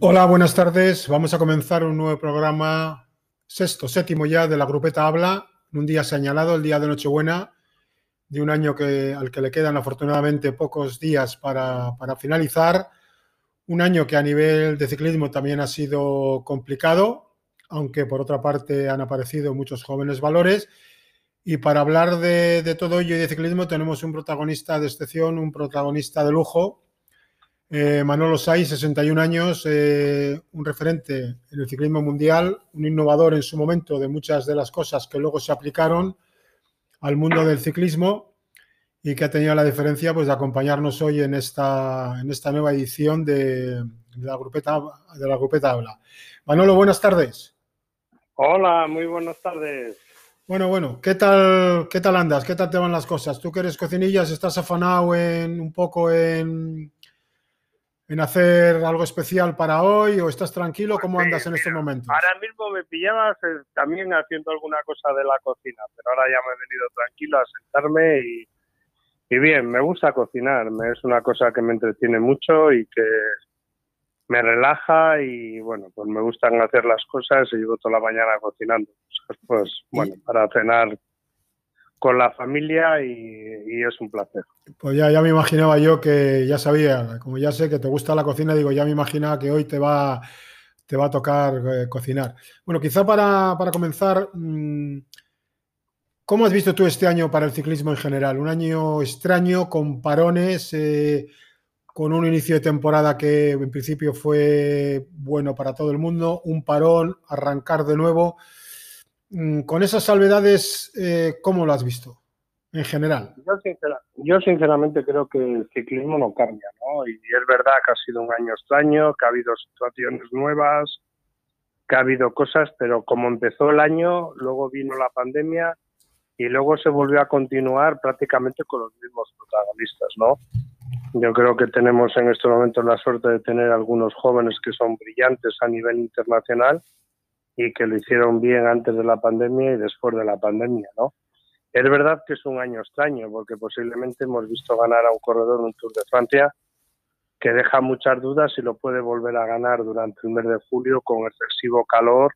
Hola, buenas tardes. Vamos a comenzar un nuevo programa, sexto, séptimo ya, de la Grupeta Habla, un día señalado, el día de Nochebuena, de un año que, al que le quedan afortunadamente pocos días para, finalizar. Un año que a nivel de ciclismo también ha sido complicado, aunque por otra parte han aparecido muchos jóvenes valores. Y para hablar de todo ello y de ciclismo tenemos un protagonista de excepción, un protagonista de lujo, eh, Manolo Saiz, 61 años, eh, un referente en el ciclismo mundial, un innovador en su momento de muchas de las cosas que luego se aplicaron al mundo del ciclismo y que ha tenido la diferencia pues, de acompañarnos hoy en esta, en esta nueva edición de, de la, grupeta, de la Grupeta Habla. Manolo, buenas tardes. Hola, muy buenas tardes. Bueno, bueno, ¿qué tal, ¿qué tal andas? ¿Qué tal te van las cosas? Tú que eres cocinillas, ¿estás afanado en un poco en, en hacer algo especial para hoy o estás tranquilo? ¿Cómo andas en estos momentos? Ahora mismo me pillabas eh, también haciendo alguna cosa de la cocina, pero ahora ya me he venido tranquilo a sentarme y, y bien, me gusta cocinar, es una cosa que me entretiene mucho y que me relaja y bueno, pues me gustan hacer las cosas y llevo toda la mañana cocinando. Pues, pues bueno, para cenar con la familia y, es un placer. Pues ya, ya me imaginaba yo que ya sabía, como ya sé que te gusta la cocina, digo, ya me imaginaba que hoy te va, te va a tocar eh, cocinar. Bueno, quizá para, para comenzar, mm, ¿cómo has visto tú este año para el ciclismo en general? Un año extraño, con parones, eh, con un inicio de temporada que en principio fue bueno para todo el mundo, un parón, arrancar de nuevo. Mm, Con esas salvedades, eh, ¿cómo lo has visto en general? Yo, sincera- yo sinceramente creo que el ciclismo no cambia, ¿no? Y es verdad que ha sido un año extraño, que ha habido situaciones nuevas, que ha habido cosas, pero como empezó el año, luego vino la pandemia y luego se volvió a continuar prácticamente con los mismos protagonistas, ¿no? Yo creo que tenemos en estos momentos la suerte de tener algunos jóvenes que son brillantes a nivel internacional y que lo hicieron bien antes de la pandemia y después de la pandemia, ¿no? Es verdad que es un año extraño porque posiblemente hemos visto ganar a un corredor un Tour de Francia que deja muchas dudas y lo puede volver a ganar durante el mes de julio con excesivo calor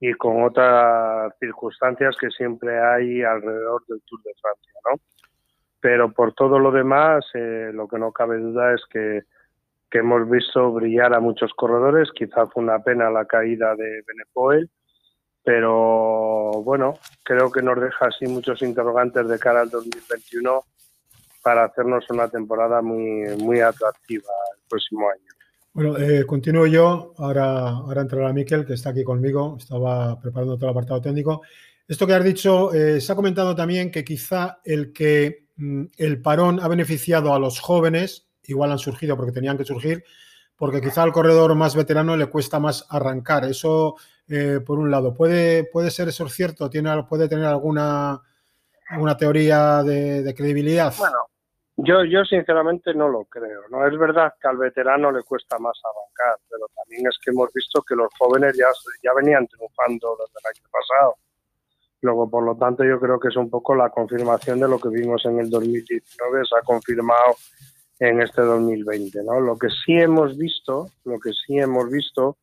y con otras circunstancias que siempre hay alrededor del Tour de Francia, ¿no? Pero por todo lo demás, eh, lo que no cabe duda es que, que hemos visto brillar a muchos corredores. Quizá fue una pena la caída de Benepoel, pero bueno, creo que nos deja así muchos interrogantes de cara al 2021 para hacernos una temporada muy, muy atractiva el próximo año. Bueno, eh, continúo yo. Ahora, ahora entrará Miquel, que está aquí conmigo. Estaba preparando todo el apartado técnico. Esto que has dicho, eh, se ha comentado también que quizá el que mm, el parón ha beneficiado a los jóvenes, igual han surgido porque tenían que surgir, porque quizá al corredor más veterano le cuesta más arrancar. Eso, eh, por un lado, ¿puede, puede ser eso cierto? ¿Tiene, ¿Puede tener alguna, alguna teoría de, de credibilidad? Bueno, yo, yo sinceramente no lo creo. No es verdad que al veterano le cuesta más arrancar, pero también es que hemos visto que los jóvenes ya, ya venían triunfando desde el año pasado. Luego, por lo tanto, yo creo que es un poco la confirmación de lo que vimos en el 2019, se ha confirmado en este 2020, ¿no? Lo que sí hemos visto, lo que sí hemos visto,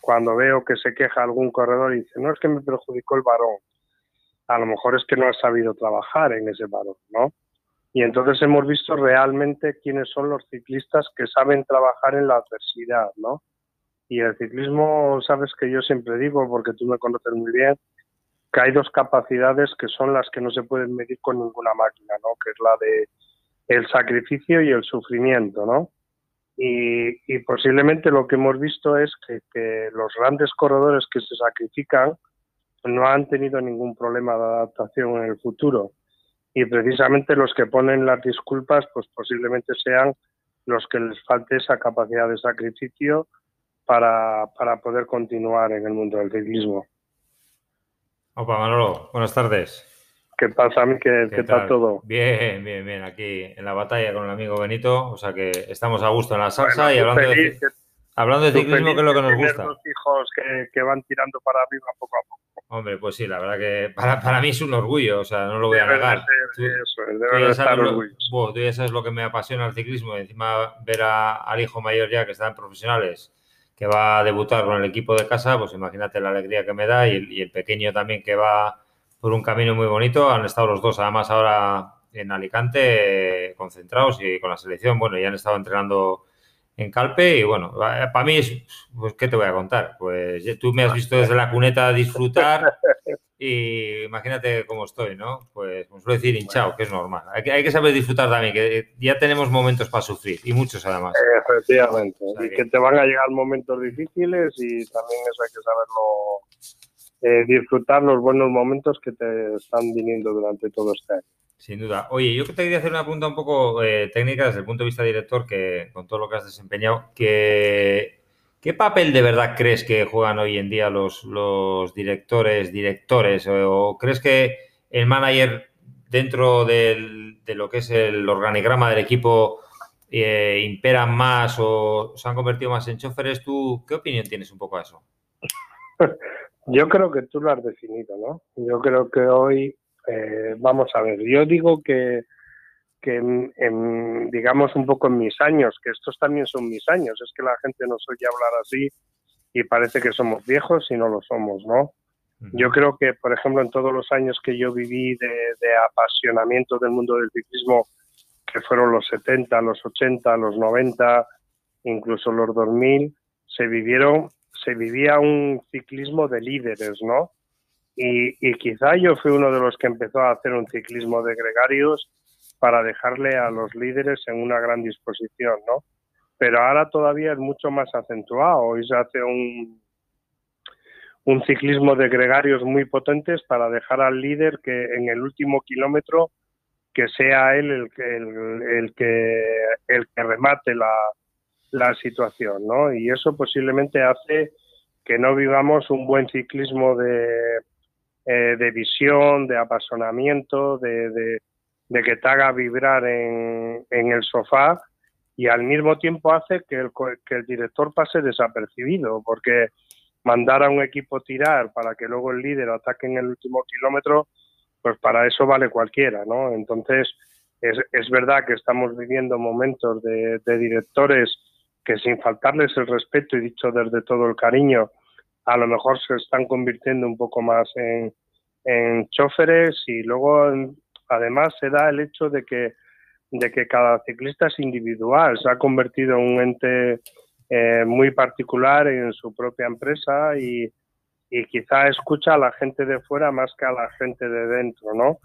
cuando veo que se queja algún corredor y dice, no es que me perjudicó el varón, a lo mejor es que no ha sabido trabajar en ese varón, ¿no? Y entonces hemos visto realmente quiénes son los ciclistas que saben trabajar en la adversidad, ¿no? Y el ciclismo, sabes que yo siempre digo, porque tú me conoces muy bien, que hay dos capacidades que son las que no se pueden medir con ninguna máquina, ¿no? Que es la de el sacrificio y el sufrimiento, ¿no? Y, posiblemente lo que hemos visto es que, que los grandes corredores que se sacrifican no han tenido ningún problema de adaptación en el futuro y precisamente los que ponen las disculpas pues posiblemente sean los que les falte esa capacidad de sacrificio para, para poder continuar en el mundo del ciclismo. Opa, Manolo, buenas tardes. ¿Qué pasa, Miquel? ¿Qué, tal todo? Bien, bien, bien. Aquí en la batalla con el amigo Benito, o sea que estamos a gusto en la salsa Bueno, y hablando de, feliz, hablando de ciclismo, feliz que es lo que nos gusta. dos hijos que, que van tirando para arriba poco a poco. Hombre, pues sí, la verdad que para, para mí es un orgullo, o sea, no lo voy a de negar. eso de sabes estar lo, orgullosos. Buah, tú ya sabes lo que me apasiona el ciclismo y encima ver a- al hijo mayor ya que está en profesionales, que va a debutar con el equipo de casa, pues imagínate la alegría que me da y el, pequeño también que va por un camino muy bonito. Han estado los dos además ahora en Alicante concentrados y con la selección, bueno, ya han estado entrenando en Calpe y bueno, para mí es, pues, ¿qué te voy a contar? Pues tú me has visto desde la cuneta disfrutar y imagínate cómo estoy, ¿no? Pues como suelo decir hinchado, que es normal. Hay que, hay que saber disfrutar también, que ya tenemos momentos para sufrir y muchos además. Efectivamente, y que... te van a llegar momentos difíciles y también eso hay que saberlo, eh, disfrutar los buenos momentos que te están viniendo durante todo este año. Sin duda. Oye, yo te quería hacer una pregunta un poco eh, técnica desde el punto de vista director, que con todo lo que has desempeñado, que, ¿qué papel de verdad crees que juegan hoy en día los, los directores, directores? O, crees que el manager dentro de lo que es el organigrama del equipo eh, imperan más o se han convertido más en choferes? ¿Tú qué opinión tienes un poco a eso? Yo creo que tú lo has definido, ¿no? Yo creo que hoy eh, vamos a ver, yo digo que, que en, digamos un poco en mis años, que estos también son mis años, es que la gente nos oye hablar así y parece que somos viejos y no lo somos, ¿no? Yo creo que, por ejemplo, en todos los años que yo viví de, de apasionamiento del mundo del ciclismo, que fueron los 70, los 80, los 90, incluso los 2000, se vivieron, se vivía un ciclismo de líderes, ¿no? Y, quizá yo fui uno de los que empezó a hacer un ciclismo de gregarios para dejarle a los líderes en una gran disposición, ¿no? Pero ahora todavía es mucho más acentuado. Hoy se hace un, un ciclismo de gregarios muy potentes para dejar al líder que en el último kilómetro que sea él el que el, que el que remate la, la situación, ¿no? Y eso posiblemente hace que no vivamos un buen ciclismo de, eh, de visión, de apasionamiento, de, que te haga vibrar en, el sofá y al mismo tiempo hace que el, que el director pase desapercibido, porque mandar a un equipo tirar para que luego el líder ataque en el último kilómetro, pues para eso vale cualquiera, ¿no? Entonces, es, es verdad que estamos viviendo momentos de, de directores que sin faltarles el respeto y dicho desde todo el cariño, a lo mejor se están convirtiendo un poco más en, en choferes y luego además se da el hecho de que, de que cada ciclista es individual, se ha convertido en un ente eh, muy particular en su propia empresa y, y quizá escucha a la gente de fuera más que a la gente de dentro, ¿no?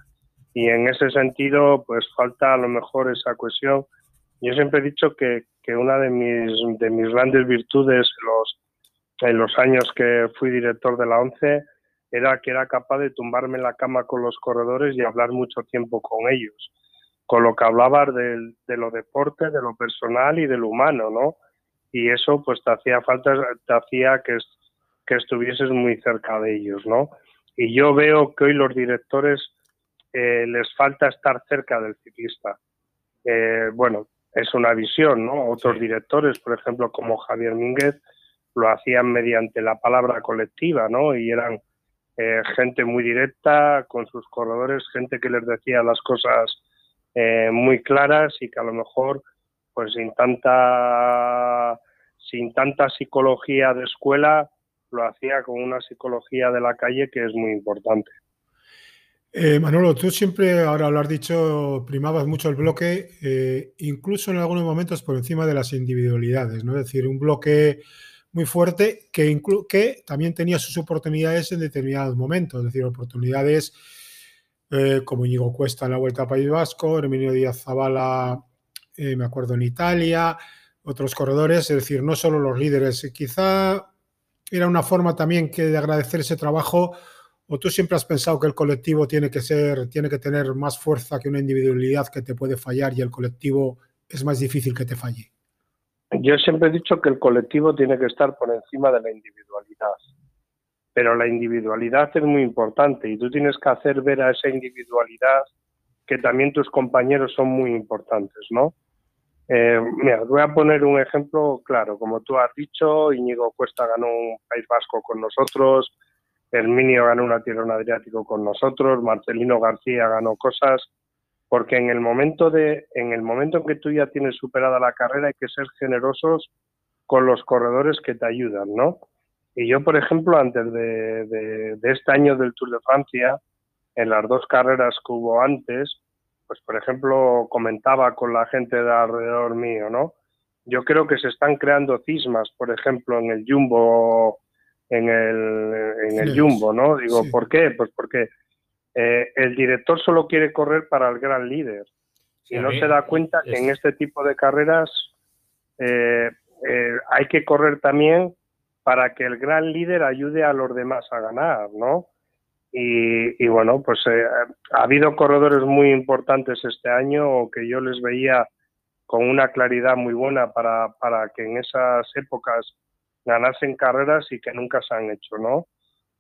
Y en ese sentido, pues falta a lo mejor esa cohesión. Yo siempre he dicho que, que una de mis, de mis grandes virtudes los, en los años que fui director de la ONCE era que era capaz de tumbarme en la cama con los corredores y hablar mucho tiempo con ellos, con lo que hablabas de, de lo deporte, de lo personal y de lo humano, ¿no? Y eso pues te hacía falta, te hacía que, que estuvieses muy cerca de ellos, ¿no? Y yo veo que hoy los directores eh, les falta estar cerca del ciclista. Eh, bueno, es una visión, ¿no? Otros directores, por ejemplo, como Javier Mínguez, lo hacían mediante la palabra colectiva, ¿no? Y eran eh, gente muy directa con sus corredores, gente que les decía las cosas eh, muy claras y que a lo mejor, pues sin tanta, sin tanta psicología de escuela, lo hacía con una psicología de la calle que es muy importante. Eh, Manolo, tú siempre, ahora lo has dicho, primabas mucho el bloque, incluso en algunos momentos por encima de las individualidades, ¿no? Es decir, un bloque muy fuerte que, que también tenía sus oportunidades en determinados momentos, es decir, oportunidades eh, como Íñigo Cuesta en la Vuelta a País Vasco, Herminio Díaz Zavala, eh, me acuerdo, en Italia, otros corredores, es decir, no solo los líderes. Quizá era una forma también que de agradecer ese trabajo o tú siempre has pensado que el colectivo tiene que ser, tiene que tener más fuerza que una individualidad que te puede fallar y el colectivo es más difícil que te falle. Yo siempre he dicho que el colectivo tiene que estar por encima de la individualidad, pero la individualidad es muy importante y tú tienes que hacer ver a esa individualidad que también tus compañeros son muy importantes, ¿no? Eh, mira, voy a poner un ejemplo claro. Como tú has dicho, Íñigo Cuesta ganó un País Vasco con nosotros, Herminio ganó una Tierra Adriático con nosotros, Marcelino García ganó cosas porque en el momento de en el momento en que tú ya tienes superada la carrera hay que ser generosos con los corredores que te ayudan, ¿no? Y yo, por ejemplo, antes de, este año del Tour de Francia, en las dos carreras que hubo antes, pues por ejemplo, comentaba con la gente de alrededor mío, ¿no? Yo creo que se están creando cismas, por ejemplo, en el Jumbo, en el, en el Jumbo, ¿no? Digo, ¿por qué? Pues porque eh, el director solo quiere correr para el gran líder y no se da cuenta que en este tipo de carreras eh, eh, hay que correr también para que el gran líder ayude a los demás a ganar, ¿no? Y, bueno, pues ha habido corredores muy importantes este año que yo les veía con una claridad muy buena para, para que en esas épocas ganasen carreras y que nunca se han hecho, ¿no?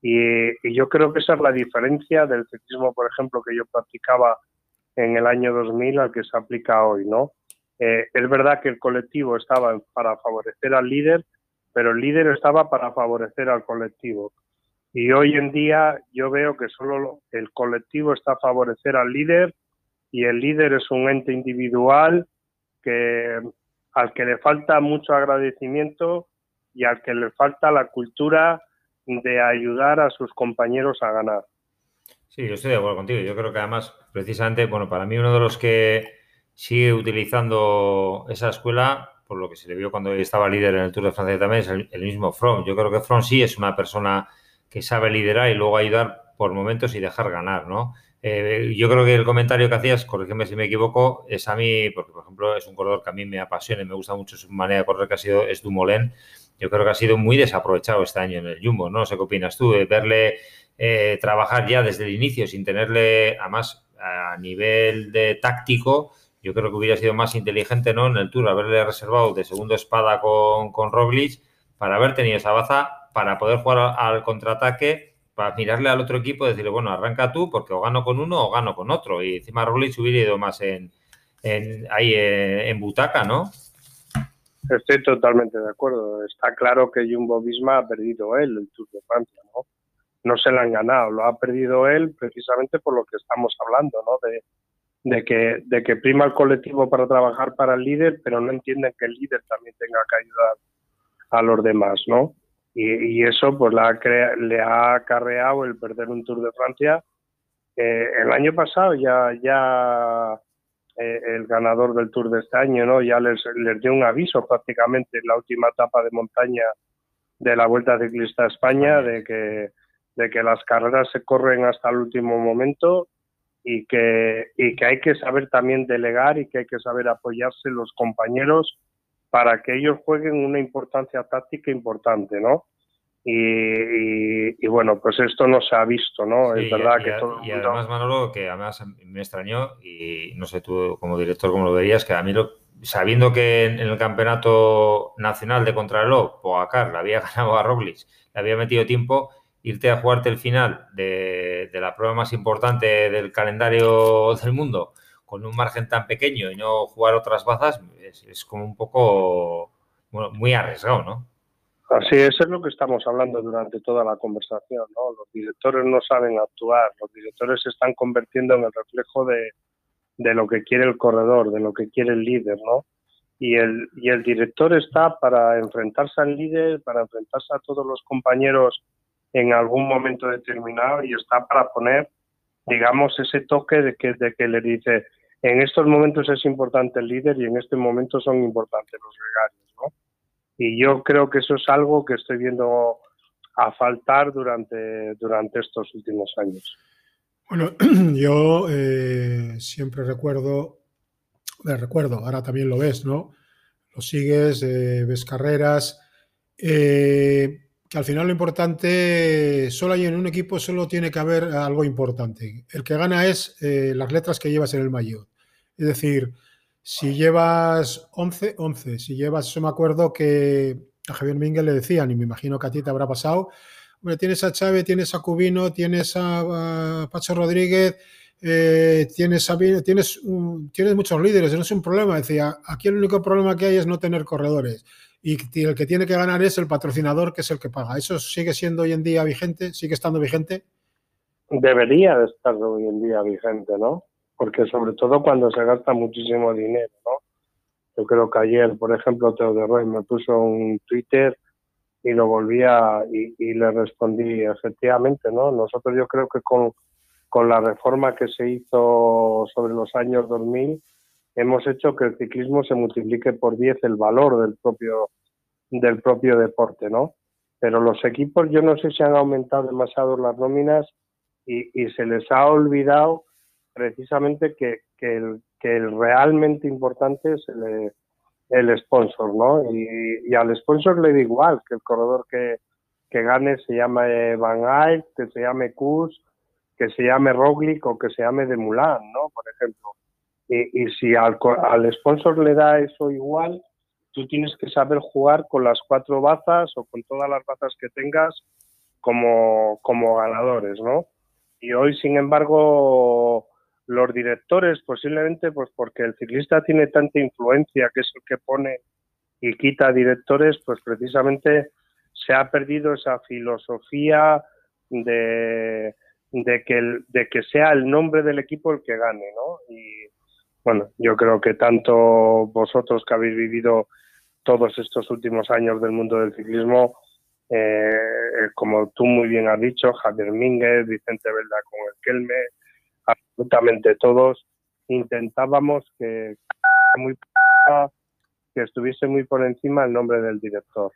Y, yo creo que esa es la diferencia del ciclismo, por ejemplo, que yo practicaba en el año 2000 al que se aplica hoy, ¿no? Eh, es verdad que el colectivo estaba para favorecer al líder, pero el líder estaba para favorecer al colectivo. Y hoy en día yo veo que solo el colectivo está a favorecer al líder y el líder es un ente individual que al que le falta mucho agradecimiento y al que le falta la cultura de ayudar a sus compañeros a ganar. Sí, yo estoy de acuerdo contigo. Yo creo que además, precisamente, bueno, para mí uno de los que sigue utilizando esa escuela, por lo que se le vio cuando estaba líder en el Tour de Francia también, es el, mismo From. Yo creo que From sí es una persona que sabe liderar y luego ayudar por momentos y dejar ganar, ¿no? Eh, yo creo que el comentario que hacías, corrígeme si me equivoco, es a mí, porque por ejemplo es un corredor que a mí me apasiona y me gusta mucho su manera de correr, que ha sido, es Dumoulin, yo creo que ha sido muy desaprovechado este año en el Jumbo, ¿no? sé qué opinas tú, de verle eh, trabajar ya desde el inicio sin tenerle, además, a nivel de táctico, yo creo que hubiera sido más inteligente, ¿no? En el Tour, haberle reservado de segundo espada con, con Roglic para haber tenido esa baza, para poder jugar al contraataque, para mirarle al otro equipo y decirle, bueno, arranca tú porque o gano con uno o gano con otro. Y encima Roglic hubiera ido más en, ahí en, en butaca, ¿no? Estoy totalmente de acuerdo. Está claro que Jumbo Visma ha perdido él el Tour de Francia, ¿no? No se lo han ganado, lo ha perdido él precisamente por lo que estamos hablando, ¿no? De, que, prima el colectivo para trabajar para el líder, pero no entienden que el líder también tenga que ayudar a los demás, ¿no? Y, eso pues le ha acarreado el perder un Tour de Francia. Eh, el año pasado ya, ya eh, el ganador del Tour de este año, ¿no? Ya les, les dio un aviso prácticamente en la última etapa de montaña de la Vuelta Ciclista a España de que, de que las carreras se corren hasta el último momento y que, y que hay que saber también delegar y que hay que saber apoyarse los compañeros para que ellos jueguen una importancia táctica importante, ¿no? Y, bueno, pues esto no se ha visto, ¿no? es verdad que todo Y además, Manolo, que además me extrañó, y no sé tú como director cómo lo verías, que a mí, lo, sabiendo que en, el campeonato nacional de contrarreloj, Pogacar le había ganado a Roglic, le había metido tiempo, irte a jugarte el final de, de la prueba más importante del calendario del mundo con un margen tan pequeño y no jugar otras bazas, es, es como un poco, bueno, muy arriesgado, ¿no? Así es, es lo que estamos hablando durante toda la conversación. Los directores no saben actuar, los directores se están convirtiendo en el reflejo de, de lo que quiere el corredor, de lo que quiere el líder, ¿no? Y el, y el director está para enfrentarse al líder, para enfrentarse a todos los compañeros en algún momento determinado y está para poner, digamos, ese toque de que, de que le dice, en estos momentos es importante el líder y en este momento son importantes los gregarios. Y yo creo que eso es algo que estoy viendo a faltar durante, durante estos últimos años. Bueno, yo eh, siempre recuerdo, le recuerdo, ahora también lo ves, ¿no? Lo sigues, eh, ves carreras, eh, que al final lo importante, solo hay en un equipo, solo tiene que haber algo importante. El que gana es las letras que llevas en el maillot. Es decir, si llevas 11, 11. Si llevas, yo me acuerdo que a Javier Mínguez le decían, y me imagino que a ti te habrá pasado, hombre, tienes a Chávez, tienes a Cubino, tienes a, Pacho Rodríguez, eh, tienes, a, tienes, tienes muchos líderes, no es un problema. Decía, aquí el único problema que hay es no tener corredores. Y el que tiene que ganar es el patrocinador, que es el que paga. ¿Eso sigue siendo hoy en día vigente? ¿Sigue estando vigente? Debería de estar hoy en día vigente, ¿no? Porque sobre todo cuando se gasta muchísimo dinero, ¿no? Yo creo que ayer, por ejemplo, Teo de Roy me puso un Twitter y lo volvía y, y, le respondí efectivamente, ¿no? Nosotros yo creo que con, con la reforma que se hizo sobre los años 2000 hemos hecho que el ciclismo se multiplique por 10 el valor del propio del propio deporte, ¿no? Pero los equipos yo no sé si han aumentado demasiado las nóminas y, y se les ha olvidado precisamente que, que, el, que el realmente importante es el, el sponsor, ¿no? Y, y, al sponsor le da igual que el corredor que, que gane se llame Van Eyck, que se llame Kuz, que se llame Roglic o que se llame de Mulan, ¿no? Por ejemplo. Y, y si al, al, sponsor le da eso igual, tú tienes que saber jugar con las cuatro bazas o con todas las bazas que tengas como, como ganadores, ¿no? Y hoy, sin embargo, los directores posiblemente pues porque el ciclista tiene tanta influencia que es el que pone y quita directores pues precisamente se ha perdido esa filosofía de, de que de que sea el nombre del equipo el que gane no y bueno yo creo que tanto vosotros que habéis vivido todos estos últimos años del mundo del ciclismo eh, como tú muy bien has dicho Javier Mínguez Vicente Velda con el Kelme absolutamente todos intentábamos que, estuviese muy por encima el nombre del director.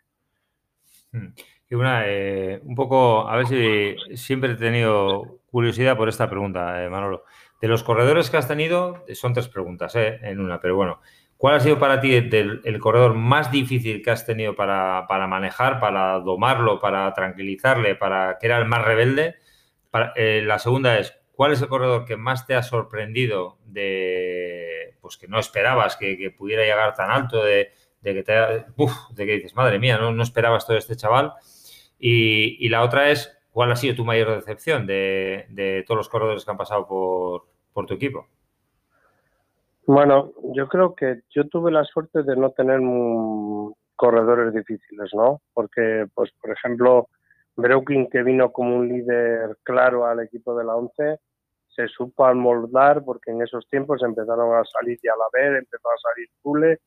Hmm. Y una, eh, un poco, a ver si siempre he tenido curiosidad por esta pregunta, eh, Manolo. De los corredores que has tenido, son tres preguntas eh, en una, pero bueno, ¿cuál ha sido para ti el, corredor más difícil que has tenido para, para, manejar, para domarlo, para tranquilizarle, para que era el más rebelde? Eh, la segunda es, ¿Cuál es el corredor que más te ha sorprendido de pues que no esperabas que, pudiera llegar tan alto, de, que te uf, de que dices, madre mía, no, no esperabas todo este chaval? Y, y, la otra es, ¿cuál ha sido tu mayor decepción de, de todos los corredores que han pasado por, por, tu equipo? Bueno, yo creo que yo tuve la suerte de no tener corredores difíciles, ¿no? Porque, pues, por ejemplo, Breukin, que vino como un líder claro al equipo de la ONCE, se supo amoldar porque en esos tiempos empezaron a salir ya la ver, empezó a salir Zule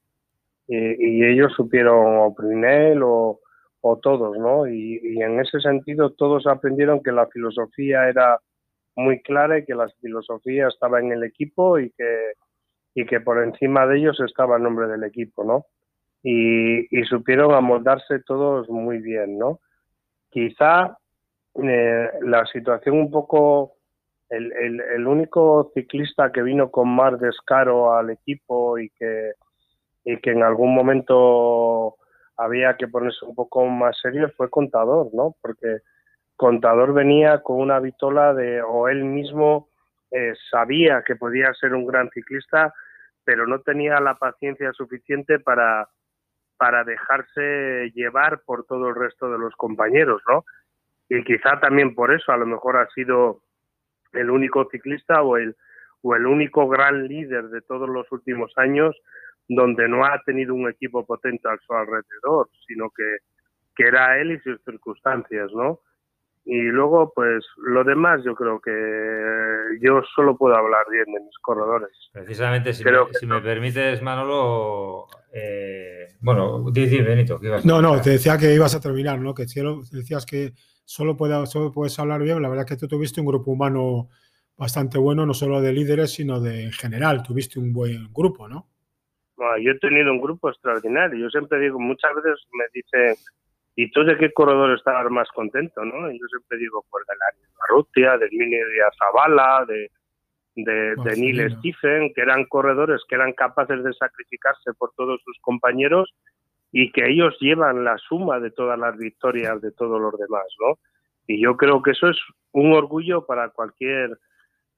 y, y, ellos supieron o Prinel o, o todos, ¿no? Y, y, en ese sentido todos aprendieron que la filosofía era muy clara y que la filosofía estaba en el equipo y que, y que por encima de ellos estaba el nombre del equipo, ¿no? Y, y supieron amoldarse todos muy bien, ¿no? Quizá eh, la situación un poco el, único ciclista que vino con más descaro al equipo y que, y que en algún momento había que ponerse un poco más serio fue Contador, ¿no? Porque Contador venía con una vitola de, o él mismo eh, sabía que podía ser un gran ciclista, pero no tenía la paciencia suficiente para, para dejarse llevar por todo el resto de los compañeros, ¿no? Y quizá también por eso a lo mejor ha sido el único ciclista o el, o el único gran líder de todos los últimos años donde no ha tenido un equipo potente a su alrededor, sino que, que era él y sus circunstancias, ¿no? Y luego, pues lo demás, yo creo que yo solo puedo hablar bien de mis corredores. Precisamente, si, me, si me, permites, Manolo, eh, bueno, di, Benito, ¿qué ibas a No, no, te decía que ibas a terminar, ¿no? Que decías que solo, puede, solo puedes hablar bien. La verdad que tú tuviste un grupo humano bastante bueno, no solo de líderes, sino de en general. Tuviste un buen grupo, ¿no? Bueno, yo he tenido un grupo extraordinario. Yo siempre digo, muchas veces me dicen ¿Y tú de qué corredor estabas más contento? ¿no? yo siempre digo, pues de la Barrutia, del Mini de Azabala, de, de, de Neil Stephen, que eran corredores que eran capaces de sacrificarse por todos sus compañeros y que ellos llevan la suma de todas las victorias de todos los demás, ¿no? Y yo creo que eso es un orgullo para cualquier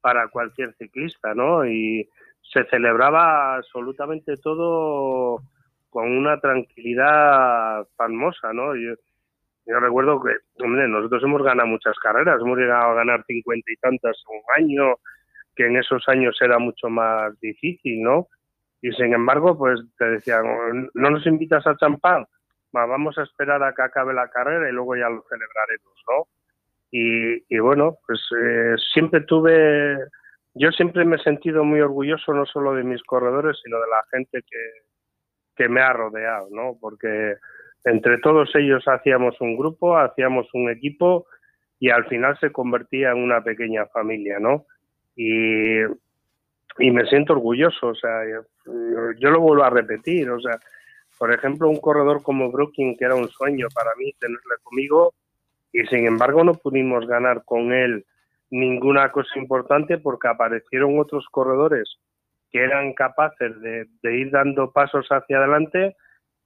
para cualquier ciclista, ¿no? Y se celebraba absolutamente todo con una tranquilidad famosa, ¿no? Yo, recuerdo que, hombre, nosotros hemos ganado muchas carreras, hemos llegado a ganar cincuenta y tantas en un año, que en esos años era mucho más difícil, ¿no? Y sin embargo, pues te decían, no nos invitas a champán, vamos a esperar a que acabe la carrera y luego ya lo celebraremos, ¿no? Y, y bueno, pues eh, siempre tuve, yo siempre me he sentido muy orgulloso no solo de mis corredores, sino de la gente que, que me ha rodeado, ¿no? Porque entre todos ellos hacíamos un grupo, hacíamos un equipo y al final se convertía en una pequeña familia, ¿no? Y, y me siento orgulloso, o sea, yo, lo vuelvo a repetir, o sea, por ejemplo, un corredor como Brooking, que era un sueño para mí tenerle conmigo, y sin embargo no pudimos ganar con él ninguna cosa importante porque aparecieron otros corredores que eran capaces de, ir dando pasos hacia adelante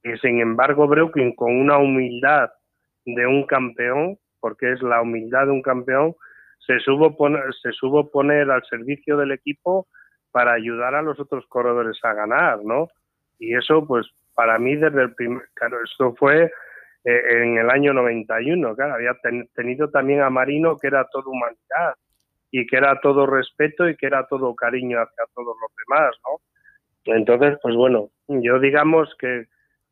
y sin embargo Brooklyn con una humildad de un campeón, porque es la humildad de un campeón, se supo poner, se supo poner al servicio del equipo para ayudar a los otros corredores a ganar, ¿no? Y eso, pues, para mí desde el primer, claro, esto fue eh, en el año 91, claro, había tenido también a Marino que era todo humanidad y que era todo respeto y que era todo cariño hacia todos los demás, ¿no? Entonces, pues bueno, yo digamos que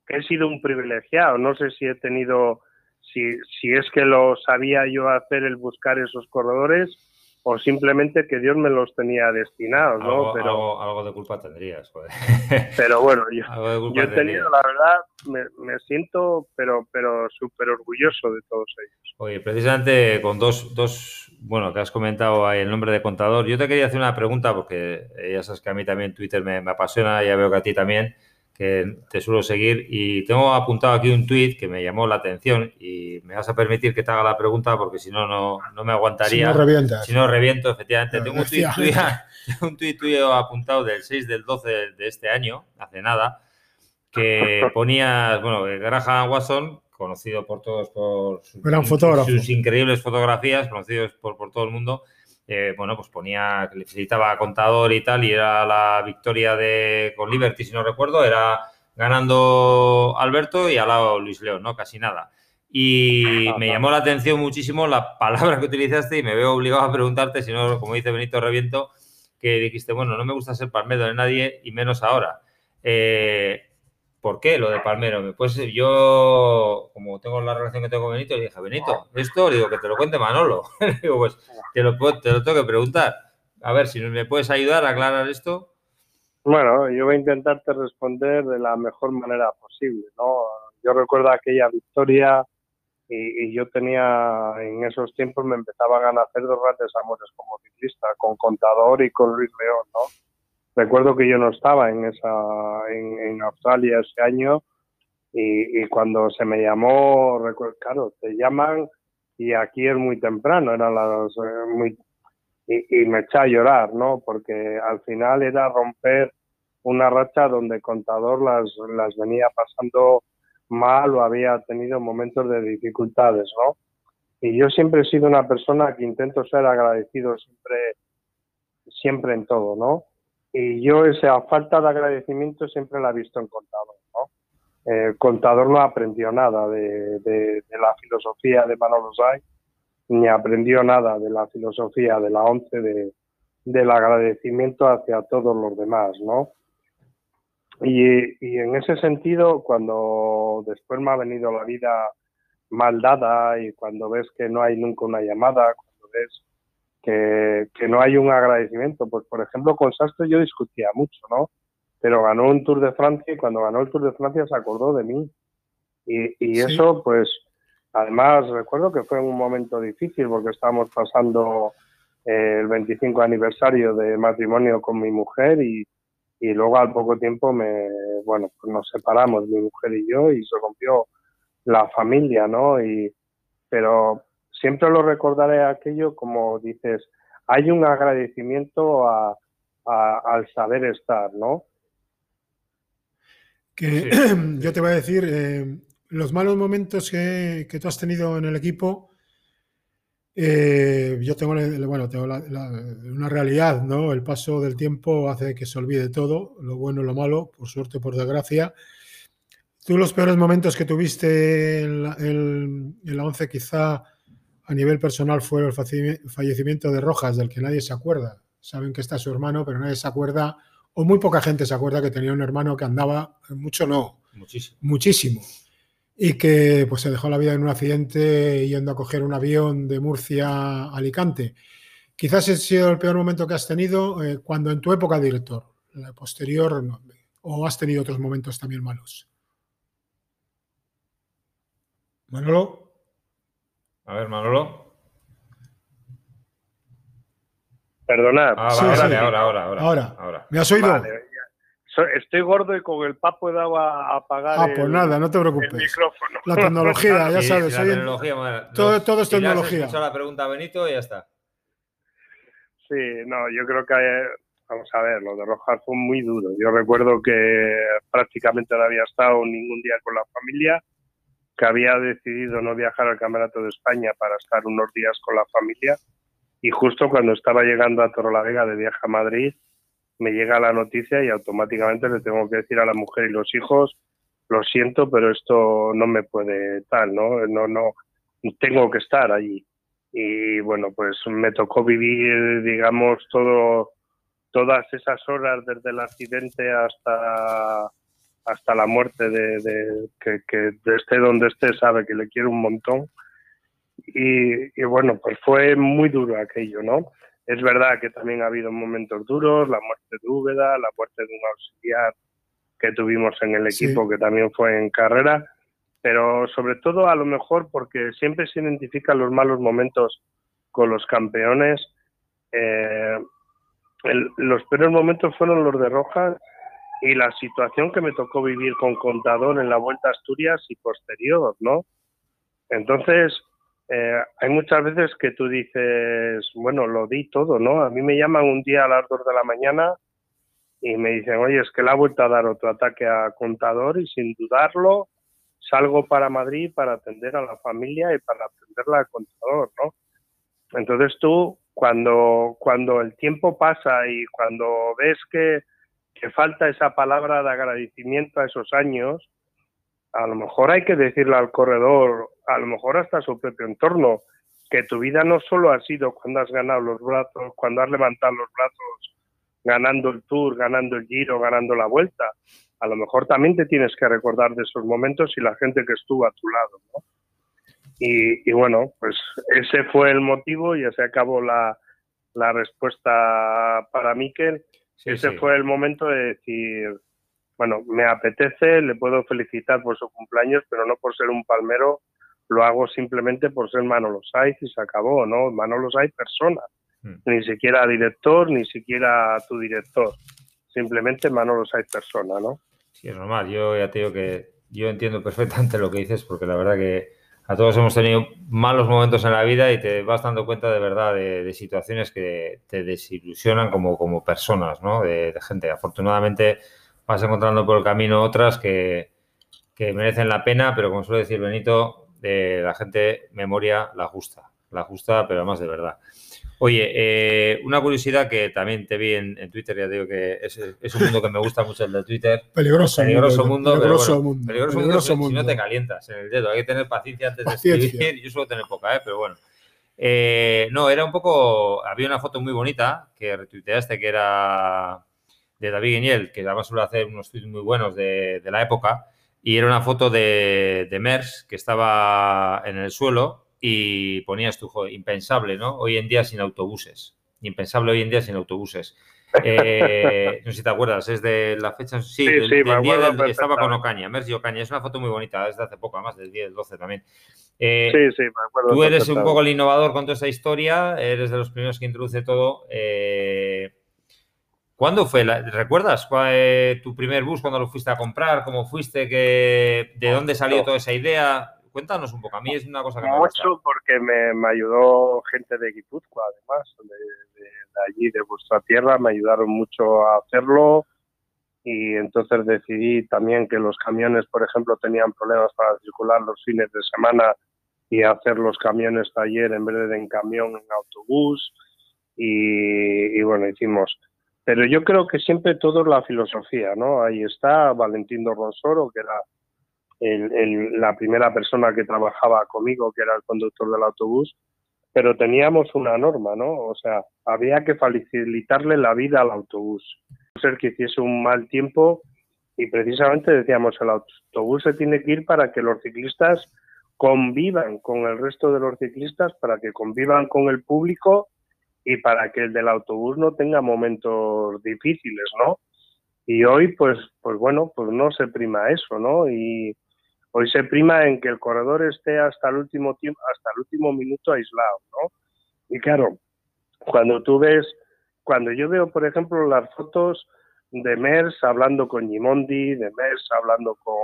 he sido un privilegiado. No sé si he tenido, si, si es que lo sabía yo hacer el buscar esos corredores o simplemente que Dios me los tenía destinados, ¿no? Algo, pero algo, de culpa tendrías, joder. Pero bueno, yo, yo he tenido, la verdad, me, me, siento, pero, pero súper orgulloso de todos ellos. Oye, precisamente con dos, dos, bueno, que has comentado ahí el nombre de contador, yo te quería hacer una pregunta porque ya sabes que a mí también Twitter me, me apasiona, ya veo que a ti también que te suelo seguir y tengo apuntado aquí un tuit que me llamó la atención y me vas a permitir que te haga la pregunta porque si no, no, no me aguantaría. Si no revientas. Si no reviento, efectivamente. tengo, un tuit tuyo, un tuit tuyo apuntado del 6 del 12 de este año, hace nada, que ponías, bueno, Graham Watson, conocido por todos por sus increíbles fotografías, conocidos por, por todo el mundo, eh, bueno, pues ponía que necesitaba contador y tal, y era la victoria de con Liberty, si no recuerdo, era ganando Alberto y al lado Luis León, ¿no? Casi nada. Y me llamó la atención muchísimo la palabra que utilizaste y me veo obligado a preguntarte, si no, como dice Benito Reviento, que dijiste, bueno, no me gusta ser palmedo de nadie y menos ahora. Eh, ¿Por qué lo de Palmero? Pues yo, como tengo la relación que tengo con Benito, le dije, Benito, esto, digo, que te lo cuente Manolo. digo, pues te lo, te lo tengo que preguntar. A ver, si me puedes ayudar a aclarar esto. Bueno, yo voy a intentarte responder de la mejor manera posible, ¿no? Yo recuerdo aquella victoria y, yo tenía, en esos tiempos me empezaban a nacer dos grandes amores como ciclista, con Contador y con Luis León, ¿no? Recuerdo que yo no estaba en esa en, Australia ese año y, cuando se me llamó, claro, te llaman y aquí es muy temprano, eran las eh, muy y, me eché a llorar, ¿no? Porque al final era romper una racha donde contador las, las venía pasando mal o había tenido momentos de dificultades, ¿no? Y yo siempre he sido una persona que intento ser agradecido siempre, siempre en todo, ¿no? Y yo esa falta de agradecimiento siempre la he visto en Contador. ¿no? El Contador no aprendió nada de, de, la filosofía de Manolo Zay, ni aprendió nada de la filosofía de la ONCE de, del agradecimiento hacia todos los demás, ¿no? Y, y, en ese sentido, cuando después me ha venido la vida mal dada y cuando ves que no hay nunca una llamada, cuando ves que, no hay un agradecimiento. Pues, por ejemplo, con Sastre yo discutía mucho, ¿no? Pero ganó un Tour de Francia y cuando ganó el Tour de Francia se acordó de mí. Y, y eso, pues, además recuerdo que fue un momento difícil porque estábamos pasando eh, el 25 aniversario de matrimonio con mi mujer y, y luego al poco tiempo me, bueno, pues nos separamos, mi mujer y yo, y se rompió la familia, ¿no? Y, pero siempre lo recordaré aquello como dices, hay un agradecimiento a, al saber estar, ¿no? Que yo te voy a decir, eh, los malos momentos que, tú has tenido en el equipo, eh, yo tengo, bueno, tengo una realidad, ¿no? El paso del tiempo hace que se olvide todo, lo bueno y lo malo, por suerte o por desgracia. Tú los peores momentos que tuviste en la, en la 11 quizá a nivel personal fue el fallecimiento de Rojas, del que nadie se acuerda. Saben que está su hermano, pero nadie se acuerda, o muy poca gente se acuerda que tenía un hermano que andaba, mucho no, muchísimo. muchísimo. Y que pues se dejó la vida en un accidente yendo a coger un avión de Murcia a Alicante. Quizás ese ha sido el peor momento que has tenido eh, cuando en tu época de director. La posterior, ¿O has tenido otros momentos también malos? Manolo. A ver, Manolo. Perdonad. Ah, Sí, vale, ahora, ahora, ahora, Ahora. ahora. ¿Me has oído? Vale, Estoy gordo y con el papo he dado a apagar ah, el, pues nada, no te el preocupes. micrófono. La tecnología, ya Sí, sabes. sí, la tecnología, bueno, todo- nos- todo es has tecnología. la pregunta a Benito y ya está. Sí, no, yo creo que, vamos a ver, lo de Rojas fue muy duro. Yo recuerdo que prácticamente no había estado ningún día con la familia, que había decidido no viajar al Campeonato de España para estar unos días con la familia. Y justo cuando estaba llegando a Torrelavega de viaje a Madrid, me llega la noticia y automáticamente le tengo que decir a la mujer y los hijos, lo siento, pero esto no me puede tal, ¿no? No, no, tengo que estar allí y bueno, pues me tocó vivir, digamos, todo, todas esas horas desde el accidente hasta, hasta la muerte de, de- que, que de esté donde esté sabe que le quiero un montón. Y, y bueno, pues fue muy duro aquello, ¿no? Es verdad que también ha habido momentos duros, la muerte de Úbeda, la muerte de un auxiliar que tuvimos en el Sí. equipo que también fue en carrera, pero sobre todo a lo mejor porque siempre se identifican los malos momentos con los campeones. eh, el- los peores momentos fueron los de Rojas y la situación que me tocó vivir con Contador en la Vuelta a Asturias y posterior, ¿no? Entonces, eh, hay muchas veces que tú dices, bueno, lo di todo, ¿no? A mí me llaman un día a las dos de la mañana y me dicen, oye, es que le ha vuelto a dar otro ataque a Contador y sin dudarlo salgo para Madrid para atender a la familia y para atenderla a Contador, ¿no? Entonces tú, cuando, cuando el tiempo pasa y cuando ves que, que falta esa palabra de agradecimiento a esos años, a lo mejor hay que decirle al corredor, a lo mejor hasta a su propio entorno, que tu vida no solo ha sido cuando has ganado los brazos, cuando has levantado los brazos, ganando el tour, ganando el giro, ganando la vuelta. A lo mejor también te tienes que recordar de esos momentos y la gente que estuvo a tu lado, ¿no? Y, bueno, pues ese fue el motivo y se acabó la, la respuesta para Miquel. Sí, ese sí. fue el momento de decir, bueno, me apetece, le puedo felicitar por su cumpleaños, pero no por ser un palmero, lo hago simplemente por ser Manolo Saiz y se acabó, ¿no? Manolo Saiz persona, Mm. ni siquiera director, ni siquiera tu director, simplemente Manolo Saiz persona, ¿no? Sí, es normal. Yo ya te digo que yo entiendo perfectamente lo que dices, porque la verdad que a todos hemos tenido malos momentos en la vida y te vas dando cuenta de verdad de, situaciones que te desilusionan como, como personas, ¿no? De, gente. Afortunadamente vas encontrando por el camino otras que, que merecen la pena, pero como suele decir Benito, de la gente memoria la justa, la justa, pero además de verdad. Oye, eh, una curiosidad que también te vi en, en Twitter, ya digo que es, es un mundo que me gusta mucho el de Twitter. Peligroso, Peligroso mundo, peligroso bueno, mundo. peligroso mundo si- no te calientas en el dedo. Hay que tener paciencia antes de escribir. Yo suelo tener poca, ¿eh? pero bueno. Eh, no, era un poco. Había una foto muy bonita que retuiteaste que era de David Guiñel, que además suele hacer unos tweets muy buenos de, de la época. Y era una foto de, de Mers que estaba en el suelo y ponías tu joder, impensable, ¿no? Hoy en día sin autobuses. Impensable hoy en día sin autobuses. Eh, no sé si te acuerdas, es de la fecha. Sí, Sí, del, sí, me del día del- estaba con. Ocaña, Mercy Ocaña. Es una foto muy bonita, es de hace poco, además del 10, del 12 también. Eh, Sí, sí, me acuerdo. Tú eres un poco el innovador con toda esta historia, eres de los primeros que introduce todo. Eh, ¿Cuándo fue? la- ¿Recuerdas tu primer bus cuando lo fuiste a comprar? ¿Cómo fuiste? ¿Qué, ¿De dónde salió toda esa idea? Cuéntanos un poco. A mí es una cosa que me gusta. Mucho porque me, me ayudó gente de Guipúzcoa, además, de, de- de allí, de vuestra tierra, me ayudaron mucho a hacerlo y entonces decidí también que los camiones, por ejemplo, tenían problemas para circular los fines de semana y hacer los camiones taller en vez de en camión, en autobús y, y bueno, hicimos. Pero yo creo que siempre todo es la filosofía, ¿no? Ahí está Valentín Ronsoro, que era el- el- la primera persona que trabajaba conmigo, que era el conductor del autobús, pero teníamos una norma, ¿no? O sea, había que facilitarle la vida al autobús. Ser que hiciese un mal tiempo y precisamente decíamos, el autobús se tiene que ir para que los ciclistas convivan con el resto de los ciclistas, para que convivan con el público y para que el del autobús no tenga momentos difíciles, ¿no? Y hoy, pues, pues bueno, pues no se prima eso, ¿no? Y hoy se prima en que el corredor esté hasta el último tiempo, hasta el último minuto aislado, ¿no? Y claro, cuando tú ves, cuando yo veo, por ejemplo, las fotos de Mers hablando con Gimondi, de Mers hablando con,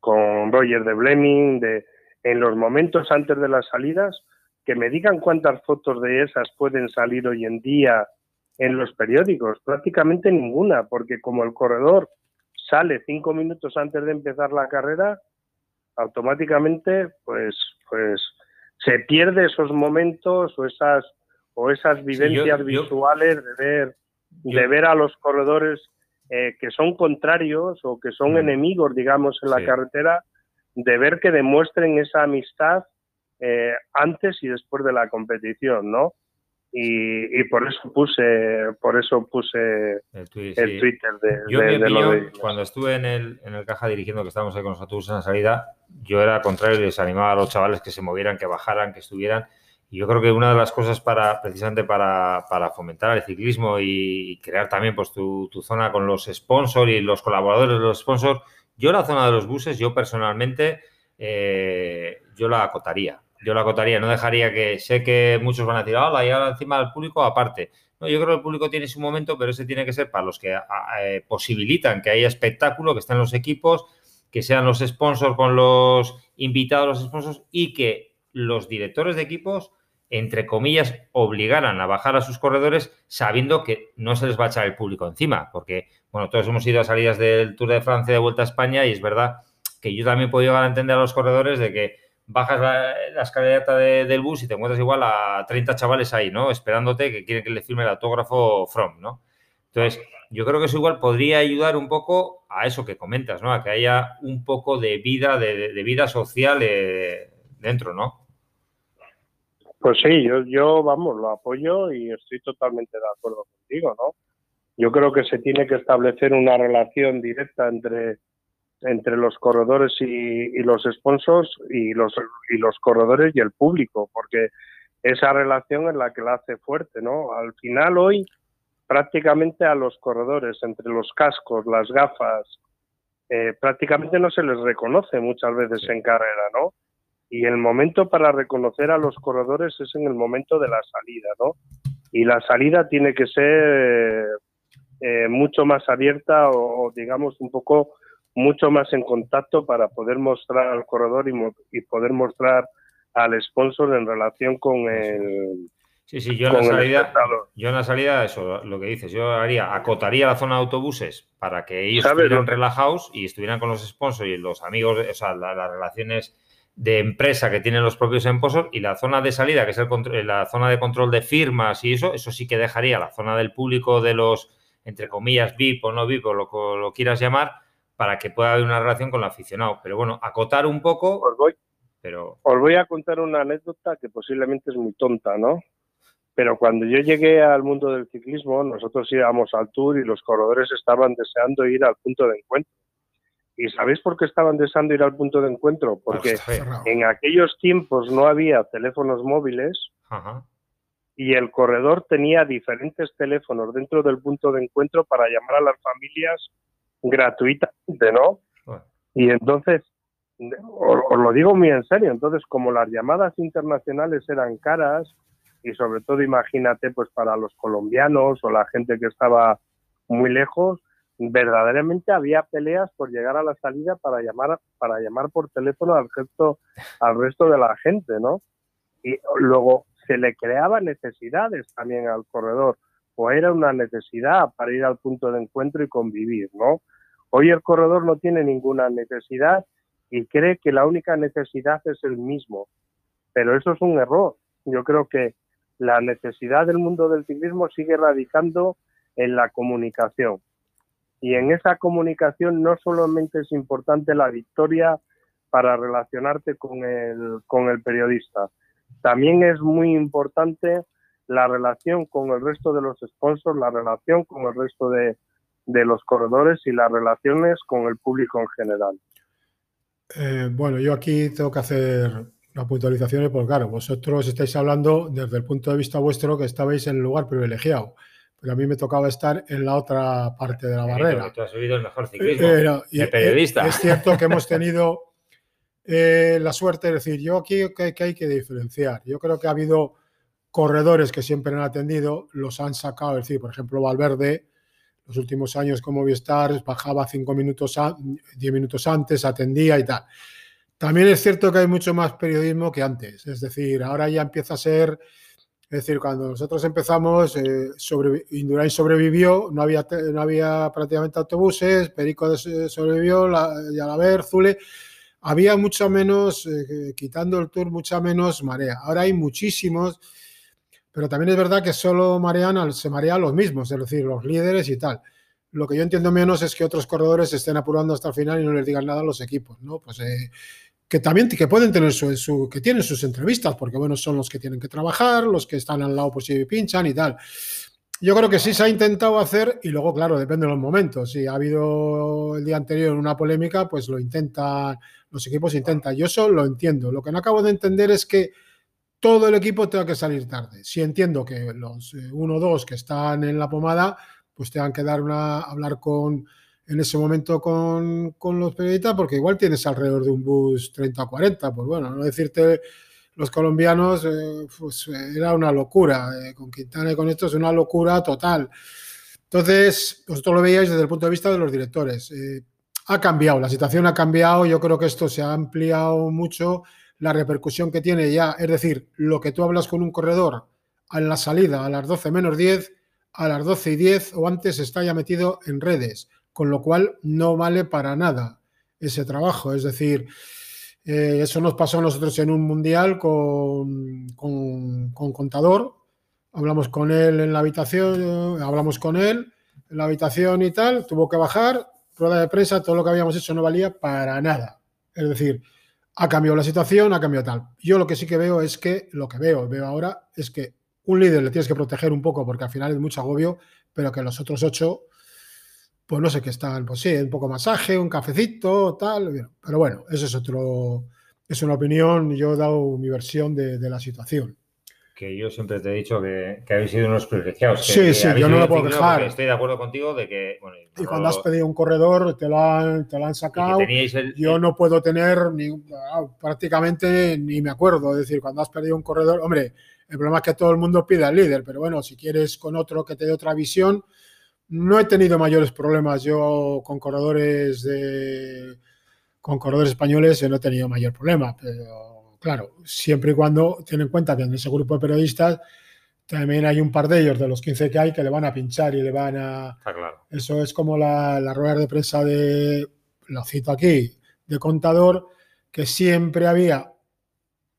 con Roger de Bleming, de en los momentos antes de las salidas, que me digan cuántas fotos de esas pueden salir hoy en día en los periódicos, prácticamente ninguna, porque como el corredor sale cinco minutos antes de empezar la carrera, automáticamente pues pues se pierde esos momentos o esas o esas vivencias visuales de ver de ver a los corredores eh, que son contrarios o que son mm. enemigos digamos en la carretera de ver que demuestren esa amistad eh, antes y después de la competición no y, por eso puse por eso puse el, Twitter de, yo, de, cuando estuve en el, en el caja dirigiendo que estábamos ahí con los autobuses en la salida yo era contrario y les animaba a los chavales que se movieran que bajaran que estuvieran. Y yo creo que una de las cosas para precisamente para, para fomentar el ciclismo y crear también pues tu, tu zona con los sponsors y los colaboradores de los sponsors yo la zona de los buses yo personalmente eh, yo la acotaría yo la acotaría, no dejaría que, sé que muchos van a decir, hola, y ahora encima del público aparte. No, yo creo que el público tiene su momento, pero ese tiene que ser para los que eh, posibilitan que haya espectáculo, que estén los equipos, que sean los sponsors con los invitados, los sponsors, y que los directores de equipos, entre comillas, obligaran a bajar a sus corredores sabiendo que no se les va a echar el público encima, porque, bueno, todos hemos ido a salidas del Tour de Francia de vuelta a España y es verdad que yo también puedo llegar a entender a los corredores de que bajas la, la escalerata del bus y te encuentras igual a 30 chavales ahí, ¿no? Esperándote que quieren que le firme el autógrafo From, ¿no? Entonces, yo creo que eso igual podría ayudar un poco a eso que comentas, ¿no? A que haya un poco de vida, de, vida social eh, dentro, ¿no? Pues sí, yo, yo, vamos, lo apoyo y estoy totalmente de acuerdo contigo, ¿no? Yo creo que se tiene que establecer una relación directa entre entre los corredores y, los sponsors y los, y los corredores y el público, porque esa relación es la que la hace fuerte, ¿no? Al final hoy prácticamente a los corredores, entre los cascos, las gafas, eh, prácticamente no se les reconoce muchas veces en carrera, ¿no? Y el momento para reconocer a los corredores es en el momento de la salida, ¿no? Y la salida tiene que ser eh, mucho más abierta o, digamos, un poco mucho más en contacto para poder mostrar al corredor y, poder mostrar al sponsor en relación con el. Sí, sí, yo en, la salida, yo en la salida, eso, lo que dices, yo haría, acotaría la zona de autobuses para que ellos estuvieran relajados y estuvieran con los sponsors y los amigos, o sea, las relaciones de empresa que tienen los propios sponsors y la zona de salida, que es el la zona de control de firmas y eso, eso sí que dejaría la zona del público de los, entre comillas, VIP o no VIP o lo, lo quieras llamar, para que pueda haber una relación con el aficionado. Pero bueno, acotar un poco. Os voy, pero... os voy a contar una anécdota que posiblemente es muy tonta, ¿no? Pero cuando yo llegué al mundo del ciclismo, nosotros íbamos al tour y los corredores estaban deseando ir al punto de encuentro. ¿Y sabéis por qué estaban deseando ir al punto de encuentro? Porque en aquellos tiempos no había teléfonos móviles y el corredor tenía diferentes teléfonos dentro del punto de encuentro para llamar a las familias gratuitamente, ¿no? Y entonces, os, lo digo muy en serio, entonces como las llamadas internacionales eran caras, y sobre todo imagínate pues para los colombianos o la gente que estaba muy lejos, verdaderamente había peleas por llegar a la salida para llamar para llamar por teléfono al resto al resto de la gente, ¿no? Y luego se le creaba necesidades también al corredor o era una necesidad para ir al punto de encuentro y convivir, ¿no? Hoy el corredor no tiene ninguna necesidad y cree que la única necesidad es el mismo. Pero eso es un error. Yo creo que la necesidad del mundo del ciclismo sigue radicando en la comunicación. Y en esa comunicación no solamente es importante la victoria para relacionarte con el, con el periodista, también es muy importante la relación con el resto de los sponsors, la relación con el resto de, de los corredores y las relaciones con el público en general. Eh, bueno, yo aquí tengo que hacer las puntualizaciones porque, claro, vosotros estáis hablando desde el punto de vista vuestro que estabais en el lugar privilegiado. pero a mí me tocaba estar en la otra parte de la barrera. Tú has subido el mejor ciclismo de periodista. Es cierto que hemos tenido eh, la suerte de decir, yo aquí que, hay que diferenciar. Yo creo que ha habido corredores que siempre han atendido, los han sacado, es decir, por ejemplo, Valverde, los últimos años como Movistar bajaba cinco minutos, diez minutos antes, atendía y tal. También es cierto que hay mucho más periodismo que antes, es decir, ahora ya empieza a ser, es decir, cuando nosotros empezamos, eh, Indurain sobrevivió, no había, no había prácticamente autobuses, Perico sobrevivió, la, ver Zule, había mucho menos, eh, quitando el tour, mucha menos marea. Ahora hay muchísimos, pero también es verdad que solo marean, se marean los mismos, es decir, los líderes y tal. Lo que yo entiendo menos es que otros corredores estén apurando hasta el final y no les digan nada a los equipos, ¿no? Pues eh, que también que pueden tener su, que tienen sus entrevistas, porque bueno, son los que tienen que trabajar, los que están al lado por si pinchan y tal. Yo creo que sí se ha intentado hacer y luego, claro, depende de los momentos. Si ha habido el día anterior una polémica, pues lo intentan, los equipos intentan. Yo eso lo entiendo. Lo que no acabo de entender es que todo el equipo tenga que salir tarde. Si entiendo que los eh, uno o dos que están en la pomada, pues tengan que dar una, hablar con, en ese momento con, los periodistas, porque igual tienes alrededor de un bus 30 o 40. Pues bueno, no decirte los colombianos, eh, pues era una locura. Eh, con Quintana y con esto es una locura total. Entonces, vosotros lo veíais desde el punto de vista de los directores ha cambiado, la situación ha cambiado, yo creo que esto se ha ampliado mucho, la repercusión que tiene ya, es decir, lo que tú hablas con un corredor a la salida a las 12 menos 10, a las 12 y 10 o antes está ya metido en redes, con lo cual no vale para nada ese trabajo, es decir, eh, eso nos pasó a nosotros en un mundial con, con, con contador, hablamos con él en la habitación, hablamos con él en la habitación y tal, tuvo que bajar, rueda de prensa, todo lo que habíamos hecho no valía para nada. Es decir, ha cambiado la situación, ha cambiado tal. Yo lo que sí que veo es que, lo que veo, veo ahora, es que un líder le tienes que proteger un poco porque al final es mucho agobio, pero que los otros ocho, pues no sé qué están, pues sí, un poco masaje, un cafecito, tal. Pero bueno, eso es otro, es una opinión, yo he dado mi versión de la situación que yo siempre te he dicho que, habéis sido unos privilegiados. sí, sí, yo no lo puedo dejar. Estoy de acuerdo contigo de que. y cuando has pedido un corredor, te lo han, te lo han sacado. yo no puedo tener ni, ah, prácticamente ni me acuerdo. Es decir, cuando has pedido un corredor, hombre, el problema es que todo el mundo pide al líder, pero bueno, si quieres con otro que te dé otra visión, no he tenido mayores problemas yo con corredores de con corredores españoles, no he tenido mayor problema, pero claro, siempre y cuando tienen en cuenta que en ese grupo de periodistas también hay un par de ellos, de los 15 que hay, que le van a pinchar y le van a... claro. Eso es como la, la rueda de prensa de, lo cito aquí, de contador, que siempre había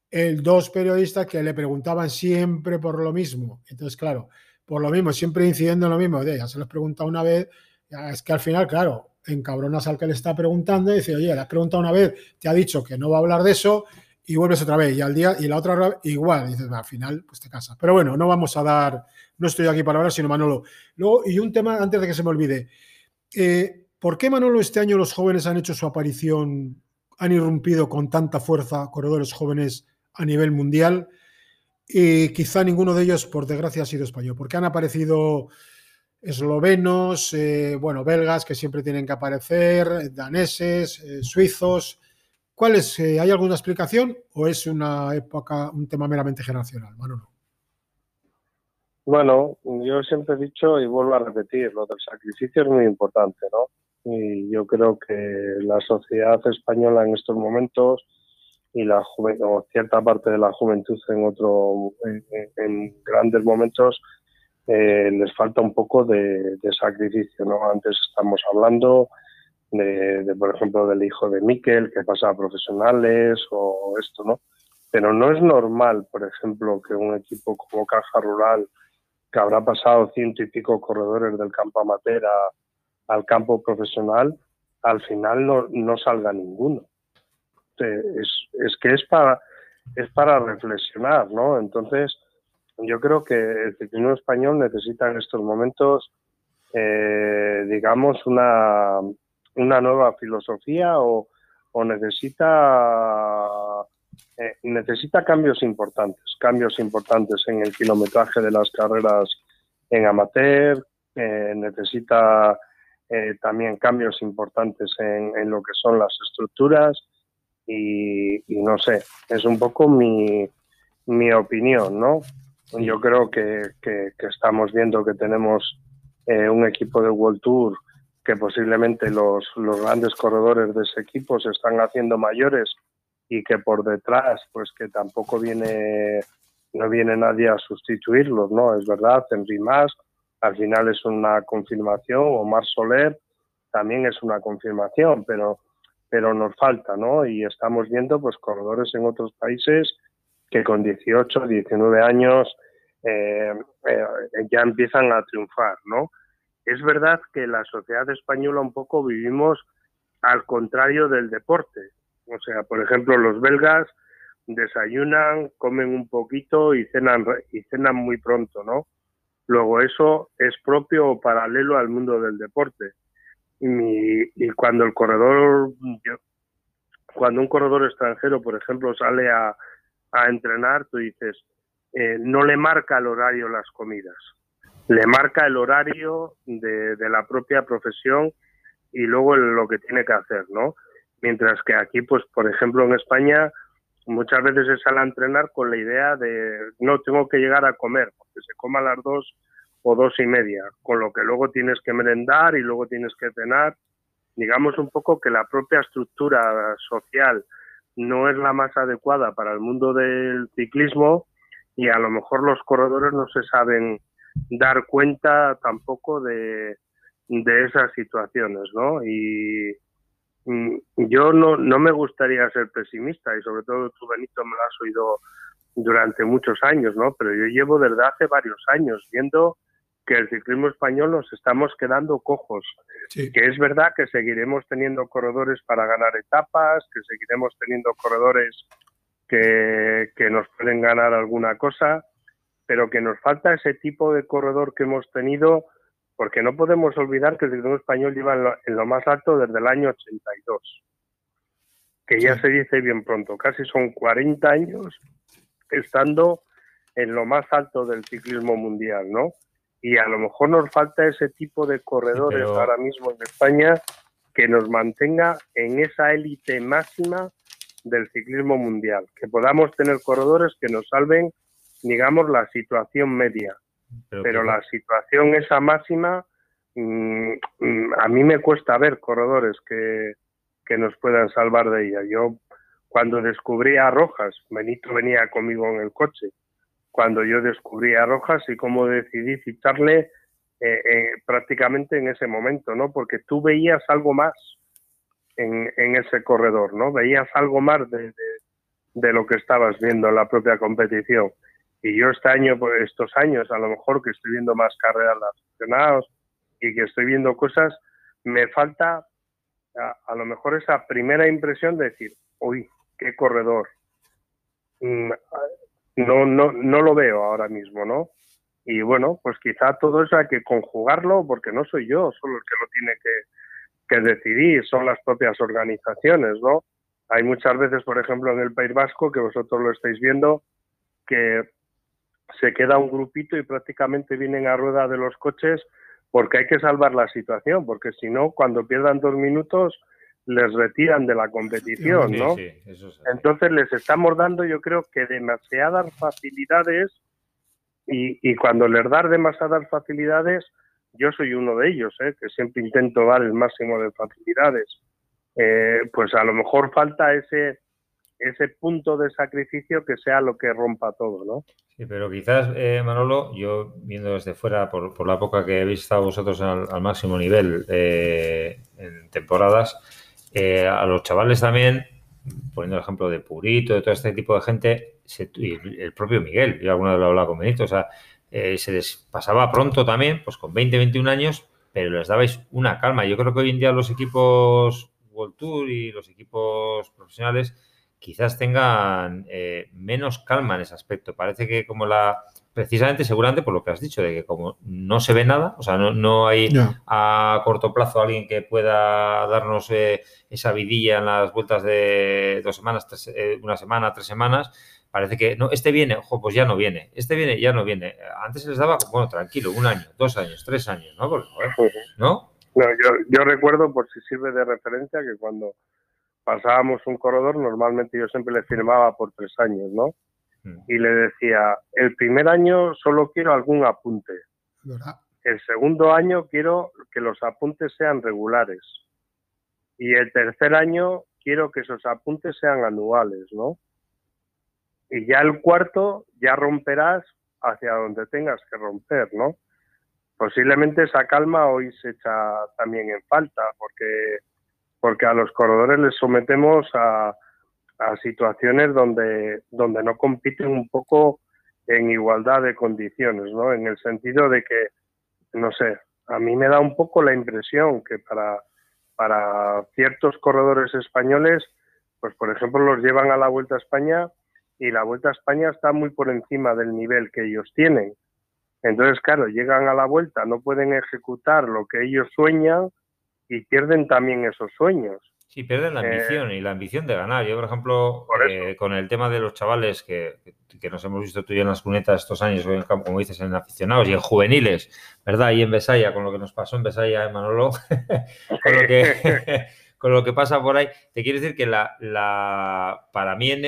el, dos periodistas que le preguntaban siempre por lo mismo. Entonces, claro, por lo mismo, siempre incidiendo en lo mismo. ya se les pregunta una vez, es que al final, claro, encabronas al que le está preguntando y dice, oye, le has preguntado una vez, te ha dicho que no va a hablar de eso y vuelves otra vez y al día y la otra igual, y dices, al final pues te casas. Pero bueno, no vamos a dar, no estoy aquí para hablar, sino Manolo. Luego, y un tema antes de que se me olvide, eh, ¿por qué Manolo este año los jóvenes han hecho su aparición, han irrumpido con tanta fuerza corredores jóvenes a nivel mundial? Y quizá ninguno de ellos, por desgracia, ha sido español, porque han aparecido eslovenos, eh, bueno, belgas que siempre tienen que aparecer, daneses, eh, suizos, ¿Cuál? Eh, ¿Hay alguna explicación o es una época, un tema meramente generacional, Manolo? Bueno, yo siempre he dicho y vuelvo a repetir, lo del sacrificio es muy importante, ¿no? Y yo creo que la sociedad española en estos momentos y la o cierta parte de la juventud en otro en, grandes momentos eh, les falta un poco de, de, sacrificio, ¿no? Antes estamos hablando de, por ejemplo, del hijo de Miquel, que pasa a profesionales o esto, ¿no? Pero no es normal, por ejemplo, que un equipo como Caja Rural, que habrá pasado ciento y pico corredores del campo amateur al campo profesional, al final no, no salga ninguno. Es, es, que es para, es para reflexionar, ¿no? Entonces, yo creo que el ciclismo español necesita en estos momentos, eh, digamos, una, una nueva filosofía o, necesita eh, necesita cambios importantes, cambios importantes en el kilometraje de las carreras en amateur, necesita también cambios importantes en, lo que son las estructuras y, no sé, es un poco mi, mi opinión, ¿no? Yo creo que, que, estamos viendo que tenemos un equipo de World Tour que posiblemente los, los grandes corredores de ese equipo se están haciendo mayores y que por detrás, pues que tampoco viene, no viene nadie a sustituirlos, ¿no? Es verdad, Henry Mas al final es una confirmación, Omar Soler también es una confirmación, pero, pero nos falta, ¿no? Y estamos viendo, pues, corredores en otros países que con 18, 19 años eh, eh, ya empiezan a triunfar, ¿no? Es verdad que la sociedad española un poco vivimos al contrario del deporte. O sea, por ejemplo, los belgas desayunan, comen un poquito y cenan, y cenan muy pronto, ¿no? Luego eso es propio o paralelo al mundo del deporte. Y, cuando el corredor, cuando un corredor extranjero, por ejemplo, sale a, entrenar, tú dices, eh, no le marca el horario las comidas le marca el horario de, la propia profesión y luego lo que tiene que hacer, ¿no? Mientras que aquí, pues, por ejemplo, en España, muchas veces se sale a entrenar con la idea de no tengo que llegar a comer, porque se coma a las dos o dos y media, con lo que luego tienes que merendar y luego tienes que cenar. Digamos un poco que la propia estructura social no es la más adecuada para el mundo del ciclismo y a lo mejor los corredores no se saben dar cuenta tampoco de, de esas situaciones, ¿no? Y mm, yo no, no me gustaría ser pesimista y sobre todo tú, Benito, me lo has oído durante muchos años, ¿no? Pero yo llevo desde hace varios años viendo que el ciclismo español nos estamos quedando cojos, que es verdad que seguiremos teniendo corredores para ganar etapas, que seguiremos teniendo corredores que, que nos pueden ganar alguna cosa, pero que nos falta ese tipo de corredor que hemos tenido, porque no podemos olvidar que el ciclismo español lleva en lo, más alto desde el año 82, que ya se dice bien pronto, casi son 40 años estando en lo más alto del ciclismo mundial, ¿no? Y a lo mejor nos falta ese tipo de corredores ahora mismo en España que nos mantenga en esa élite máxima del ciclismo mundial, que podamos tener corredores que nos salven digamos, la situación media. Pero, la situación esa máxima, mm, mm, a mí me cuesta ver corredores que, que nos puedan salvar de ella. Yo, cuando descubrí a Rojas, Benito venía conmigo en el coche, cuando yo descubrí a Rojas y cómo decidí ficharle eh, eh, prácticamente en ese momento, ¿no? Porque tú veías algo más en, en ese corredor, ¿no? Veías algo más de, de lo que estabas viendo en la propia competición. Y yo este año, pues estos años, a lo mejor que estoy viendo más carreras de aficionados y que estoy viendo cosas, me falta a, lo mejor esa primera impresión de decir, uy, qué corredor. Mm, no, no, no lo veo ahora mismo, ¿no? Y bueno, pues quizá todo eso hay que conjugarlo porque no soy yo solo el que lo tiene que, que decidir, son las propias organizaciones, ¿no? Hay muchas veces, por ejemplo, en el País Vasco, que vosotros lo estáis viendo, que se queda un grupito y prácticamente vienen a rueda de los coches porque hay que salvar la situación, porque si no, cuando pierdan dos minutos, les retiran de la competición, ¿no? Entonces les estamos dando, yo creo que demasiadas facilidades y, y, cuando les dar demasiadas facilidades, yo soy uno de ellos, ¿eh? que siempre intento dar el máximo de facilidades. Eh, pues a lo mejor falta ese ese punto de sacrificio que sea lo que rompa todo, ¿no? Sí, pero quizás, eh, Manolo, yo viendo desde fuera, por, la época que habéis estado vosotros al, máximo nivel eh, en temporadas, eh, a los chavales también, poniendo el ejemplo de Purito, de todo este tipo de gente, y el propio Miguel, yo alguna vez lo he hablado con Benito, o sea, se les pasaba pronto también, pues con 20, 21 años, pero les dabais una calma. Yo creo que hoy en día los equipos World Tour y los equipos profesionales quizás tengan eh, menos calma en ese aspecto. Parece que como la, precisamente, seguramente por lo que has dicho, de que como no se ve nada, o sea, no, hay a corto plazo alguien que pueda darnos eh, esa vidilla en las vueltas de dos semanas, eh, una semana, tres semanas, parece que no, este viene, ojo, pues ya no viene, este viene, ya no viene. Antes se les daba, bueno, tranquilo, un año, dos años, tres años, ¿no? ¿no? yo, yo recuerdo, por si sirve de referencia, que cuando pasábamos un corredor, normalmente yo siempre le firmaba por tres años, ¿no? Mm. Y le decía, el primer año solo quiero algún apunte. El segundo año quiero que los apuntes sean regulares. Y el tercer año quiero que esos apuntes sean anuales, ¿no? Y ya el cuarto ya romperás hacia donde tengas que romper, ¿no? Posiblemente esa calma hoy se echa también en falta, porque, porque a los corredores les sometemos a, situaciones donde, donde no compiten un poco en igualdad de condiciones, ¿no? En el sentido de que, no sé, a mí me da un poco la impresión que para, para ciertos corredores españoles, pues por ejemplo los llevan a la Vuelta a España y la Vuelta a España está muy por encima del nivel que ellos tienen. Entonces, claro, llegan a la Vuelta, no pueden ejecutar lo que ellos sueñan y pierden también esos sueños. Sí, pierden la eh, ambición y la ambición de ganar. Yo, por ejemplo, eh, con el tema de los chavales que, que, nos hemos visto tú y en las cunetas estos años, como dices, en aficionados y en juveniles, ¿verdad? Y en Besaya, con lo que nos pasó en Besaya, ¿eh, Manolo, con lo que con lo que pasa por ahí. Te quiero decir que la, la para mí en,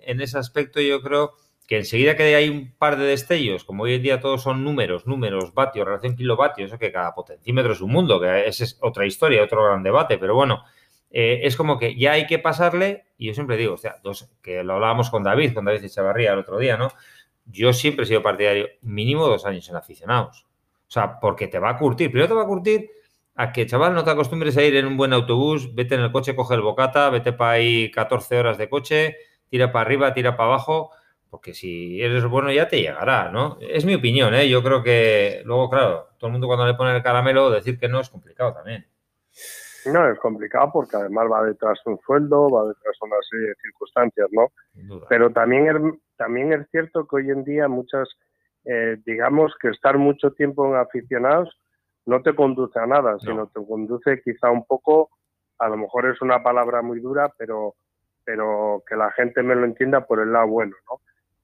en, ese aspecto yo creo que enseguida que hay un par de destellos, como hoy en día todos son números, números, vatios, relación kilovatio, eso que cada potencímetro es un mundo, que esa es otra historia, otro gran debate, pero bueno, eh, es como que ya hay que pasarle, y yo siempre digo, o sea, dos, que lo hablábamos con David, con David Echavarría el otro día, ¿no? Yo siempre he sido partidario mínimo dos años en aficionados. O sea, porque te va a curtir. Primero te va a curtir a que, chaval, no te acostumbres a ir en un buen autobús, vete en el coche, coge el bocata, vete para ahí 14 horas de coche, tira para arriba, tira para abajo, porque si eres bueno ya te llegará, ¿no? Es mi opinión, ¿eh? Yo creo que luego, claro, todo el mundo cuando le pone el caramelo, decir que no es complicado también. No, es complicado porque además va detrás un sueldo, va detrás una serie de circunstancias, ¿no? Pero también es, también es cierto que hoy en día muchas, eh, digamos que estar mucho tiempo en aficionados no te conduce a nada, sino te conduce quizá un poco, a lo mejor es una palabra muy dura, pero, pero que la gente me lo entienda por el lado bueno, ¿no?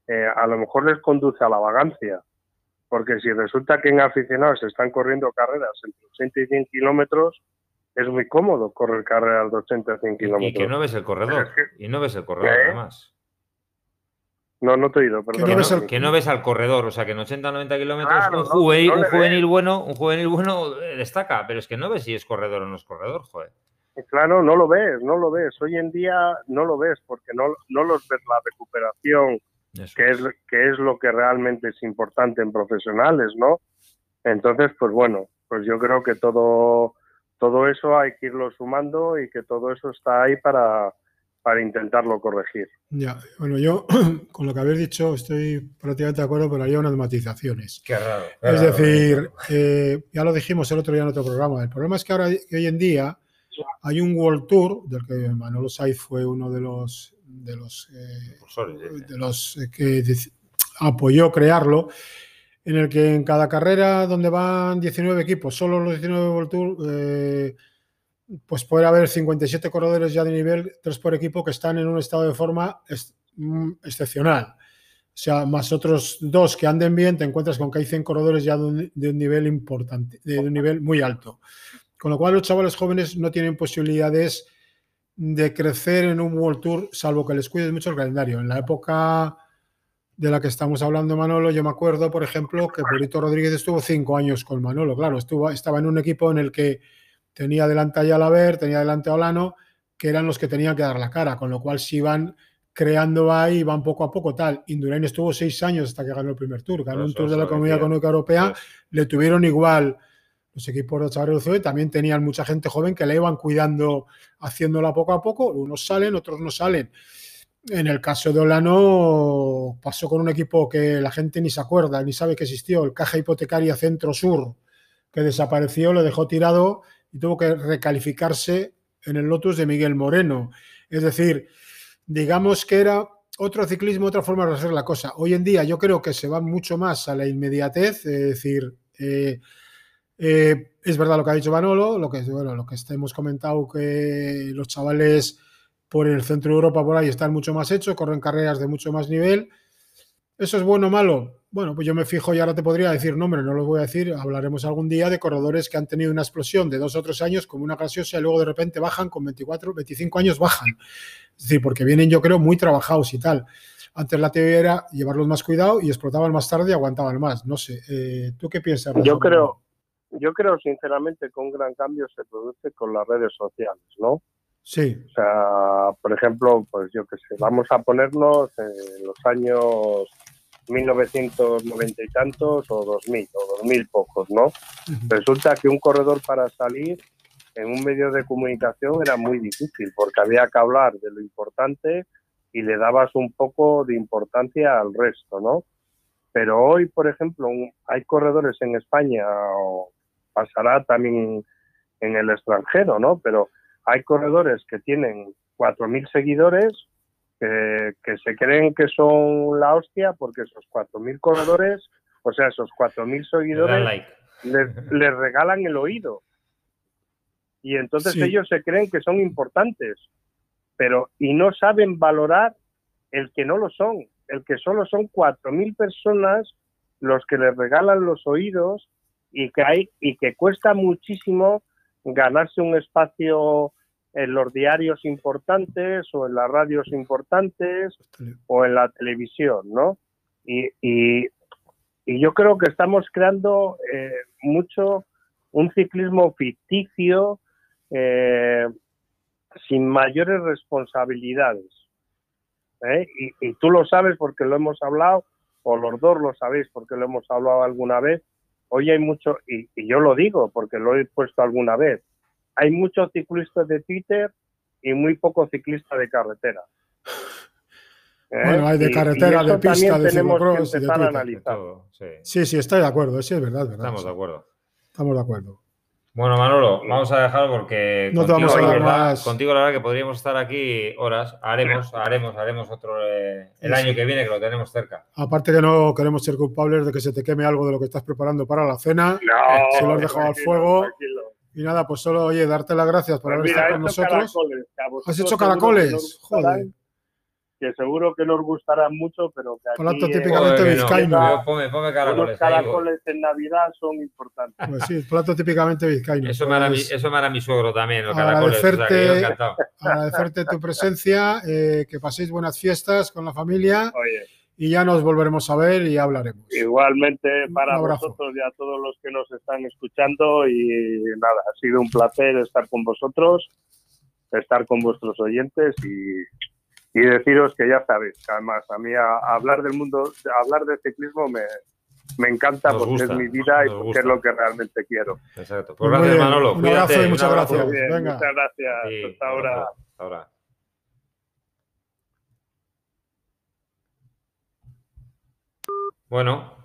Eh, a lo mejor les conduce a la vagancia, porque si resulta que en aficionados se están corriendo carreras entre 80 y 100 kilómetros, es muy cómodo correr carreras de 80 a 100 kilómetros. Y que no ves el corredor, y no ves el corredor ¿Eh? además. No, no te he oído, perdón. Que no, ves al, corredor, o sea que en 80 90 kilómetros un, juvenil, bueno, un juvenil bueno eh, destaca, pero es que no ves si es corredor o no es corredor, joder. Claro, no lo ves, no lo ves. Hoy en día no lo ves porque no, no los ves la recuperación, que es, que es lo que realmente es importante en profesionales, ¿no? Entonces, pues bueno, pues yo creo que todo, todo eso hay que irlo sumando y que todo eso está ahí para, para intentarlo corregir. Ya, bueno, yo con lo que habéis dicho estoy prácticamente de acuerdo, pero haría unas matizaciones. Qué raro. es decir, eh, ya lo dijimos el otro día en otro programa, el problema es que ahora hoy en día hay un World Tour, del que Manolo Saiz fue uno de los de los, eh, de los eh, que apoyó crearlo, en el que en cada carrera donde van 19 equipos, solo los 19 World Tour, pues puede haber 57 corredores ya de nivel 3 por equipo que están en un estado de forma mm, excepcional. O sea, más otros dos que anden bien, te encuentras con que hay 100 corredores ya de un, nivel importante, de un nivel muy alto. Con lo cual los chavales jóvenes no tienen posibilidades de crecer en un World Tour, salvo que les cuides mucho el calendario. En la época de la que estamos hablando, Manolo, yo me acuerdo, por ejemplo, que Polito Rodríguez estuvo cinco años con Manolo. Claro, estuvo, estaba en un equipo en el que tenía delante a Yalaber, tenía delante a Olano, que eran los que tenían que dar la cara, con lo cual si van creando ahí, van poco a poco tal. Indurain estuvo seis años hasta que ganó el primer tour, ganó un tour de la Comunidad Económica Europea, le tuvieron igual los equipos de Chavales también tenían mucha gente joven que le iban cuidando, haciéndola poco a poco, unos salen, otros no salen. En el caso de Olano pasó con un equipo que la gente ni se acuerda, ni sabe que existió, el Caja Hipotecaria Centro Sur, que desapareció, lo dejó tirado y tuvo que recalificarse en el Lotus de Miguel Moreno. Es decir, digamos que era otro ciclismo, otra forma de hacer la cosa. Hoy en día yo creo que se va mucho más a la inmediatez, es decir, eh, eh, es verdad lo que ha dicho Manolo, lo que, bueno, lo que hemos comentado, que los chavales por el centro de Europa, por ahí están mucho más hechos, corren carreras de mucho más nivel. ¿Eso es bueno o malo? Bueno, pues yo me fijo y ahora te podría decir nombres, no los voy a decir, hablaremos algún día de corredores que han tenido una explosión de dos o tres años como una gaseosa y luego de repente bajan con 24, 25 años bajan. Es decir, porque vienen yo creo muy trabajados y tal. Antes la teoría era llevarlos más cuidado y explotaban más tarde y aguantaban más. No sé, eh, ¿tú qué piensas? Yo creo, yo creo sinceramente que un gran cambio se produce con las redes sociales, ¿no? Sí. O sea, por ejemplo, pues yo qué sé, vamos a ponernos en los años 1990 y tantos o 2000 o 2000 pocos, ¿no? Resulta que un corredor para salir en un medio de comunicación era muy difícil porque había que hablar de lo importante y le dabas un poco de importancia al resto, ¿no? Pero hoy, por ejemplo, hay corredores en España o pasará también en el extranjero, ¿no? Pero hay corredores que tienen 4.000 seguidores que, se creen que son la hostia porque esos 4.000 corredores, o sea, esos 4.000 seguidores les, regalan el oído. Y entonces ellos se creen que son importantes, pero y no saben valorar el que no lo son, el que solo son 4.000 personas los que les regalan los oídos y que hay y que cuesta muchísimo ganarse un espacio en los diarios importantes o en las radios importantes o en la televisión, ¿no? Y, y, yo creo que estamos creando eh, mucho un ciclismo ficticio eh, sin mayores responsabilidades. ¿eh? Y, y, tú lo sabes porque lo hemos hablado, o los dos lo sabéis porque lo hemos hablado alguna vez. Hoy hay mucho, y, y yo lo digo porque lo he puesto alguna vez, hay muchos ciclistas de Twitter y muy pocos ciclistas de carretera. ¿Eh? Bueno, hay de carretera, de pista, de ciclocross. A analizar. sí. sí, estoy de acuerdo, sí, es verdad. verdad Estamos de acuerdo. Estamos de acuerdo. Bueno, Manolo, vamos a dejarlo porque no contigo, vamos a la verdad, contigo la verdad que podríamos estar aquí horas. Haremos, haremos, haremos otro eh, el año que viene que lo tenemos cerca. Aparte que no queremos ser culpables de que se te queme algo de lo que estás preparando para la cena. No, se lo has dejado al fuego. Y nada, pues solo, oye, darte las gracias por pues haber estado con nosotros. ¿Has hecho caracoles? Joder. Que seguro que nos gustarán mucho, pero que aquí Plato típicamente vizcaíno. Ponme, ponme caracoles. Los caracoles en Navidad son importantes. Pues sí, plato típicamente vizcaíno. Eso, me, hará mi, eso me hará mi suegro también, los agradecerte, agradecerte tu presencia, eh, que paséis buenas fiestas con la familia. Oye y ya nos volveremos a ver y hablaremos. Igualmente para vosotros y a todos los que nos están escuchando y nada, ha sido un placer estar con vosotros, estar con vuestros oyentes y, y deciros que ya sabéis, además a mí hablar del mundo, hablar de ciclismo me, me encanta porque es mi vida y porque es lo que realmente quiero. Exacto. Pues gracias Manolo. Un abrazo y muchas gracias. Venga. Muchas gracias. hasta ahora. Hasta ahora. Bueno,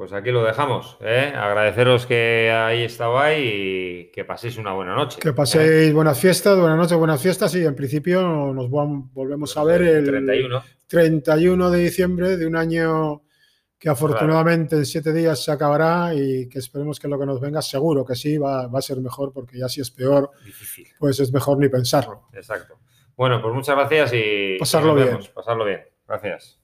pues aquí lo dejamos. ¿eh? Agradeceros que ahí estabais y que paséis una buena noche. Que paséis buenas fiestas, buenas noches, buenas fiestas y en principio nos volvemos a ver el 31. 31 de diciembre de un año que afortunadamente en siete días se acabará y que esperemos que lo que nos venga, seguro que sí, va, a ser mejor porque ya si es peor, pues es mejor ni pensarlo. Exacto. Bueno, pues muchas gracias y pasarlo bien. Pasarlo bien. Gracias.